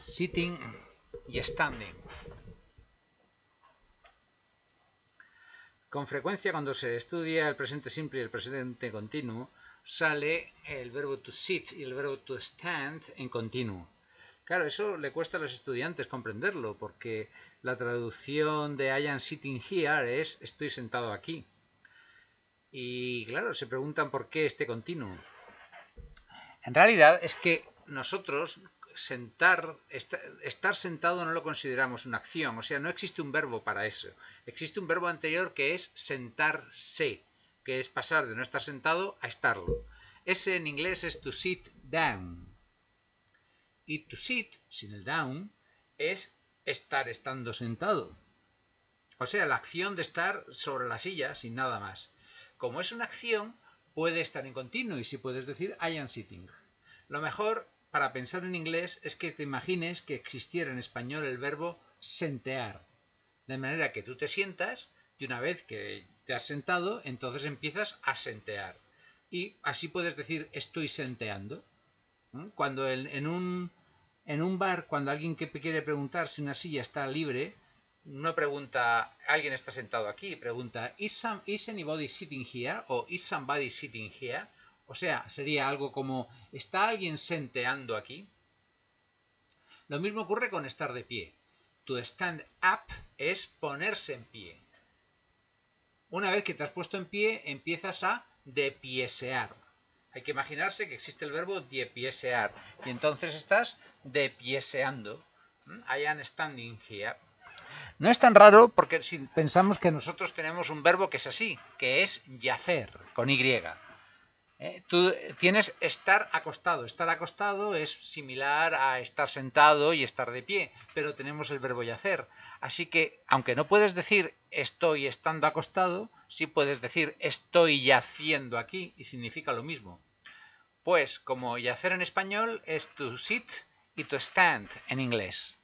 sitting y standing. Con frecuencia cuando se estudia el presente simple y el presente continuo, sale el verbo to sit y el verbo to stand en continuo. Claro, eso le cuesta a los estudiantes comprenderlo, porque la traducción de I am sitting here es estoy sentado aquí. Y claro, se preguntan por qué este continuo. En realidad es que nosotros sentar, estar sentado no lo consideramos una acción, o sea, no existe un verbo para eso. Existe un verbo anterior que es sentarse, que es pasar de no estar sentado a estarlo. Ese en inglés es to sit down. Y to sit, sin el down, es estar estando sentado. O sea, la acción de estar sobre la silla sin nada más. Como es una acción, puede estar en continuo y si puedes decir I am sitting. Lo mejor para pensar en inglés es que te imagines que existiera en español el verbo sentear. De manera que tú te sientas y una vez que te has sentado, entonces empiezas a sentear. Y así puedes decir estoy senteando. Cuando en, un, en un bar, cuando alguien que quiere preguntar si una silla está libre, no pregunta, ¿alguien está sentado aquí? Pregunta, ¿is, is anybody sitting here? o ¿is somebody sitting here? O sea, sería algo como, ¿está alguien senteando aquí? Lo mismo ocurre con estar de pie. To stand up es ponerse en pie. Una vez que te has puesto en pie, empiezas a depiesear. Hay que imaginarse que existe el verbo depiesear. Y entonces estás depieseando. ¿Mm? I am standing here. No es tan raro porque pensamos que nosotros tenemos un verbo que es así, que es yacer, con Y. ¿eh? Tú tienes estar acostado. Estar acostado es similar a estar sentado y estar de pie, pero tenemos el verbo yacer. Así que, aunque no puedes decir estoy estando acostado, sí puedes decir estoy yaciendo aquí y significa lo mismo. Pues como yacer en español es to sit y to stand en inglés.